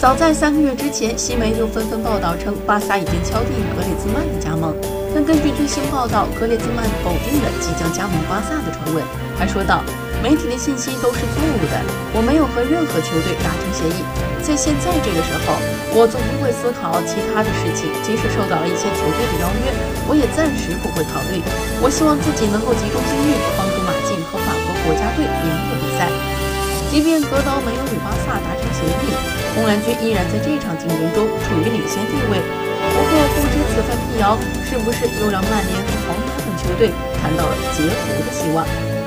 早在三个月之前，西媒就纷纷报道称巴萨已经敲定格列兹曼的加盟。但根据最新报道，格列兹曼否定了即将加盟巴萨的传闻，还说道：“媒体的信息都是错误的，我没有和任何球队达成协议。在现在这个时候，我总不会思考其他的事情。即使受到了一些球队的邀约，我也暂时不会考虑。我希望自己能够集中精力，帮助马竞和法国国家队赢得比赛。即便格岛没有与巴萨达成协议。”红蓝军依然在这场竞争中处于领先地位，不过不知此番辟谣是不是又让曼联和皇马等球队看到了截胡的希望。